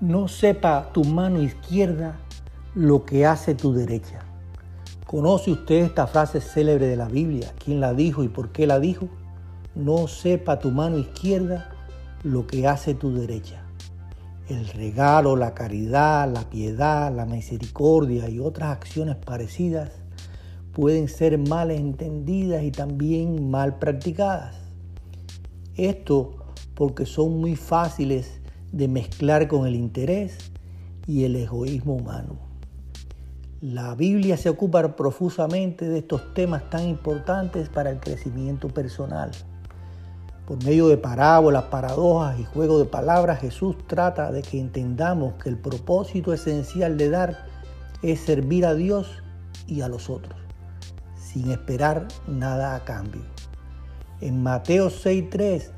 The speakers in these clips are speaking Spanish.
no sepa tu mano izquierda lo que hace tu derecha. ¿Conoce usted esta frase célebre de la Biblia? ¿Quién la dijo y por qué la dijo? No sepa tu mano izquierda lo que hace tu derecha. El regalo, la caridad, la piedad, la misericordia y otras acciones parecidas pueden ser mal entendidas y también mal practicadas. Esto porque son muy fáciles de mezclar con el interés y el egoísmo humano. La Biblia se ocupa profusamente de estos temas tan importantes para el crecimiento personal. Por medio de parábolas, paradojas y juegos de palabras, Jesús trata de que entendamos que el propósito esencial de dar es servir a Dios y a los otros, sin esperar nada a cambio. En Mateo 6.3,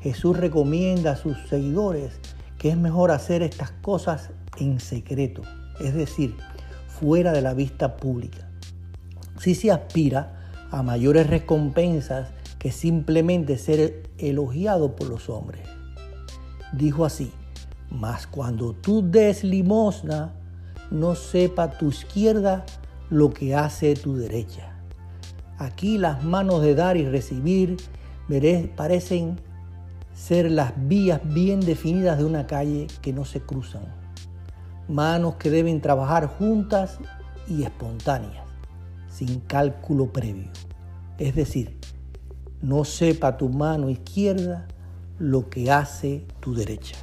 Jesús recomienda a sus seguidores que es mejor hacer estas cosas en secreto, es decir, fuera de la vista pública. Si se aspira a mayores recompensas que simplemente ser elogiado por los hombres. Dijo así, mas cuando tú des limosna, no sepa tu izquierda lo que hace tu derecha. Aquí las manos de dar y recibir parecen ser las vías bien definidas de una calle que no se cruzan. Manos que deben trabajar juntas y espontáneas, sin cálculo previo. Es decir, no sepa tu mano izquierda lo que hace tu derecha.